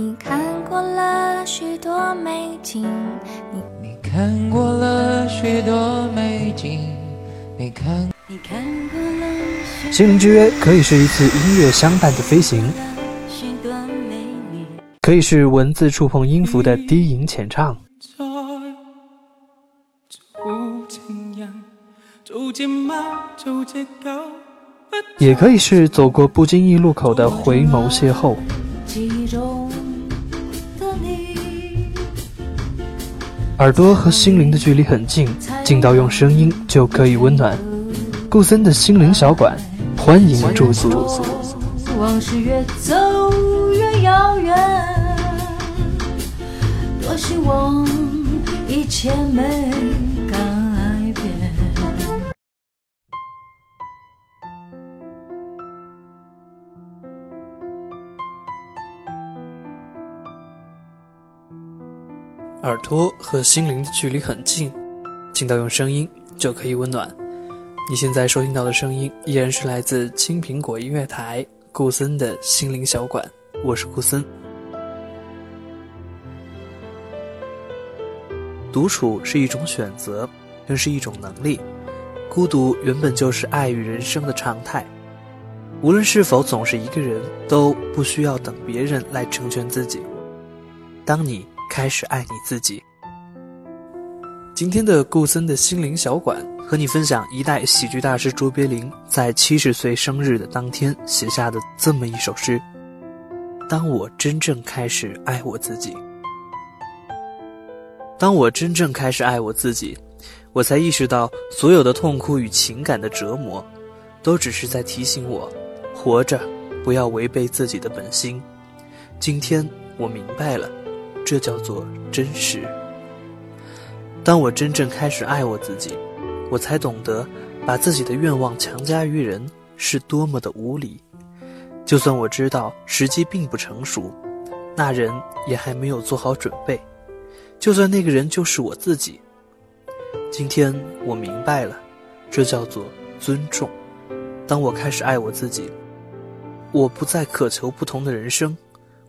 你看过了许多美景，你你看过了许多美景，你看。你看过了心灵之约可以是一次音乐相伴的飞行，许多美丽。可以是文字触碰音符的低吟浅唱，也可以是走过不经意路口的回眸邂逅。耳朵和心灵的距离很近，近到用声音就可以温暖。顾森的心灵小馆，欢迎驻足。往事越走越遥远，多希望一切没改耳朵和心灵的距离很近，近到用声音就可以温暖。你现在收听到的声音依然是来自青苹果音乐台顾森的心灵小馆，我是顾森。独处是一种选择，更是一种能力。孤独原本就是爱与人生的常态。无论是否总是一个人，都不需要等别人来成全自己。当你开始爱你自己。今天的顾森的心灵小馆和你分享一代喜剧大师卓别林在七十岁生日的当天写下的这么一首诗：当我真正开始爱我自己，当我真正开始爱我自己，我才意识到所有的痛苦与情感的折磨，都只是在提醒我，活着不要违背自己的本心。今天我明白了，这叫做真实。当我真正开始爱我自己，我才懂得，把自己的愿望强加于人是多么的无理。就算我知道时机并不成熟，那人也还没有做好准备。就算那个人就是我自己。今天我明白了，这叫做尊重。当我开始爱我自己，我不再渴求不同的人生。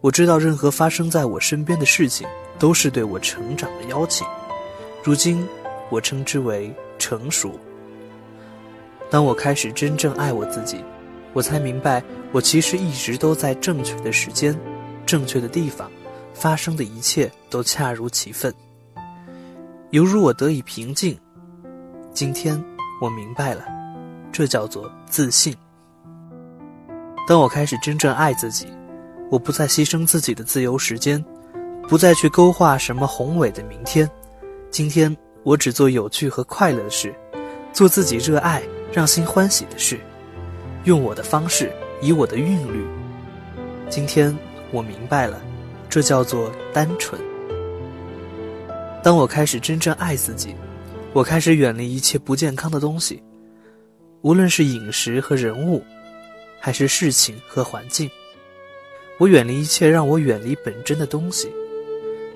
我知道，任何发生在我身边的事情，都是对我成长的邀请。如今，我称之为成熟。当我开始真正爱我自己，我才明白，我其实一直都在正确的时间、正确的地方，发生的一切都恰如其分，犹如我得以平静。今天，我明白了，这叫做自信。当我开始真正爱自己，我不再牺牲自己的自由时间，不再去勾画什么宏伟的明天。今天我只做有趣和快乐的事，做自己热爱、让心欢喜的事，用我的方式，以我的韵律。今天我明白了，这叫做单纯。当我开始真正爱自己，我开始远离一切不健康的东西，无论是饮食和人物，还是事情和环境，我远离一切让我远离本真的东西。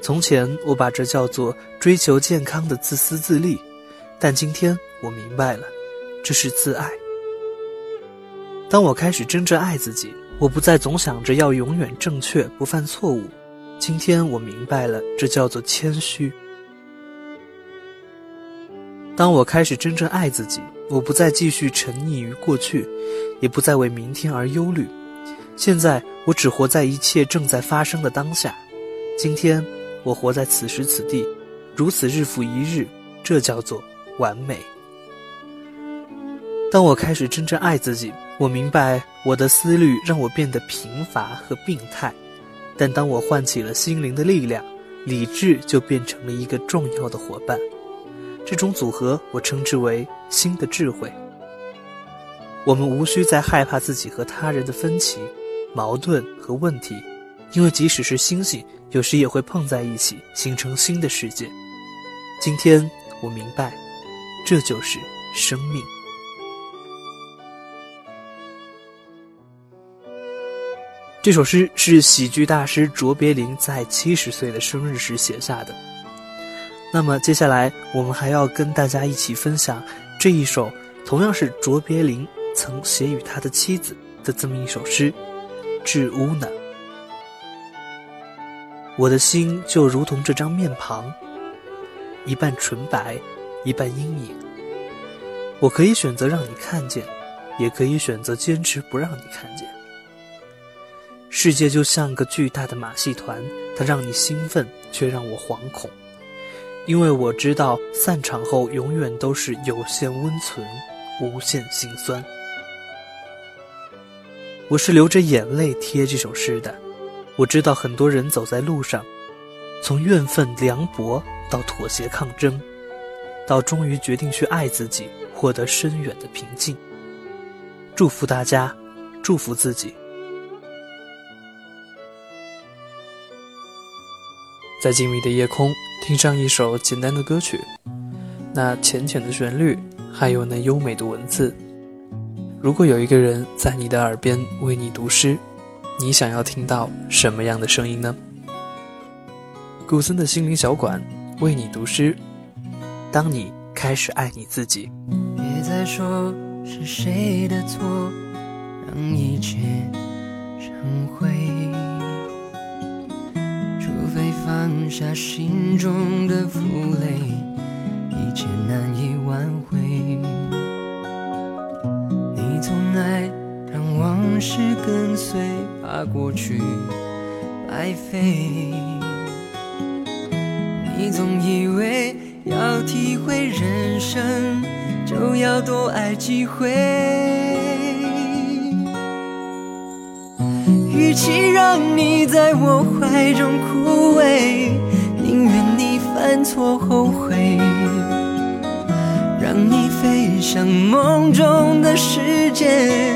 从前我把这叫做追求健康的自私自利，但今天我明白了，这是自爱。当我开始真正爱自己，我不再总想着要永远正确不犯错误。今天我明白了，这叫做谦虚。当我开始真正爱自己，我不再继续沉溺于过去，也不再为明天而忧虑。现在我只活在一切正在发生的当下。今天。我活在此时此地，如此日复一日，这叫做完美。当我开始真正爱自己，我明白我的思虑让我变得贫乏和病态，但当我唤起了心灵的力量，理智就变成了一个重要的伙伴。这种组合，我称之为新的智慧。我们无需再害怕自己和他人的分歧、矛盾和问题。因为即使是星星，有时也会碰在一起，形成新的世界。今天我明白，这就是生命。这首诗是喜剧大师卓别林在七十岁的生日时写下的。那么接下来，我们还要跟大家一起分享这一首同样是卓别林曾写与他的妻子的这么一首诗《致乌呢》。我的心就如同这张面庞，一半纯白，一半阴影。我可以选择让你看见，也可以选择坚持不让你看见。世界就像个巨大的马戏团，它让你兴奋，却让我惶恐，因为我知道散场后永远都是有限温存，无限心酸。我是流着眼泪贴这首诗的。我知道很多人走在路上，从怨愤凉薄到妥协抗争，到终于决定去爱自己，获得深远的平静。祝福大家，祝福自己。在静谧的夜空，听上一首简单的歌曲，那浅浅的旋律，还有那优美的文字。如果有一个人在你的耳边为你读诗，你想要听到什么样的声音呢？古森的心灵小馆为你读诗。当你开始爱你自己，别再说是谁的错，让一切成灰。除非放下心中的负累，是跟随，怕过去白费。你总以为要体会人生，就要多爱几回。与其让你在我怀中枯萎，宁愿你犯错后悔，让你飞向梦中的世界，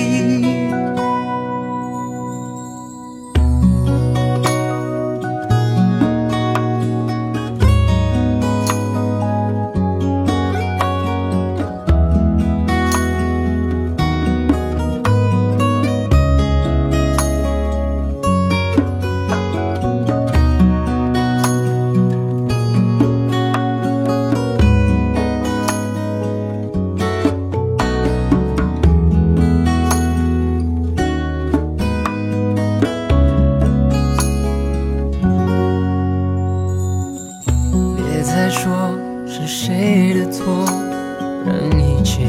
说是谁的错让一切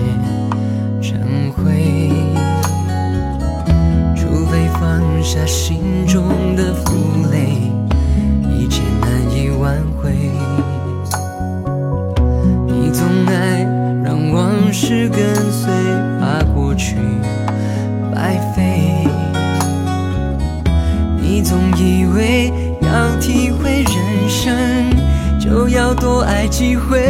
成灰。除非放下心中的负累一切难以挽回。机会，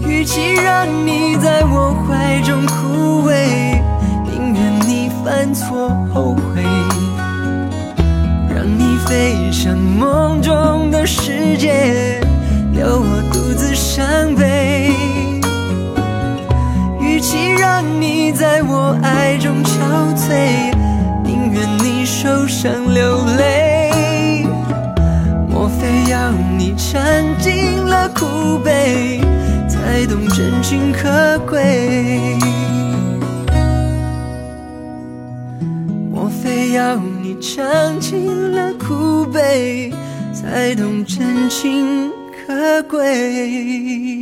与其让你在我怀中枯萎，宁愿你犯错后悔，让你飞向梦中的世界，留我独自伤悲。要你尝尽了苦悲，才懂真情可贵？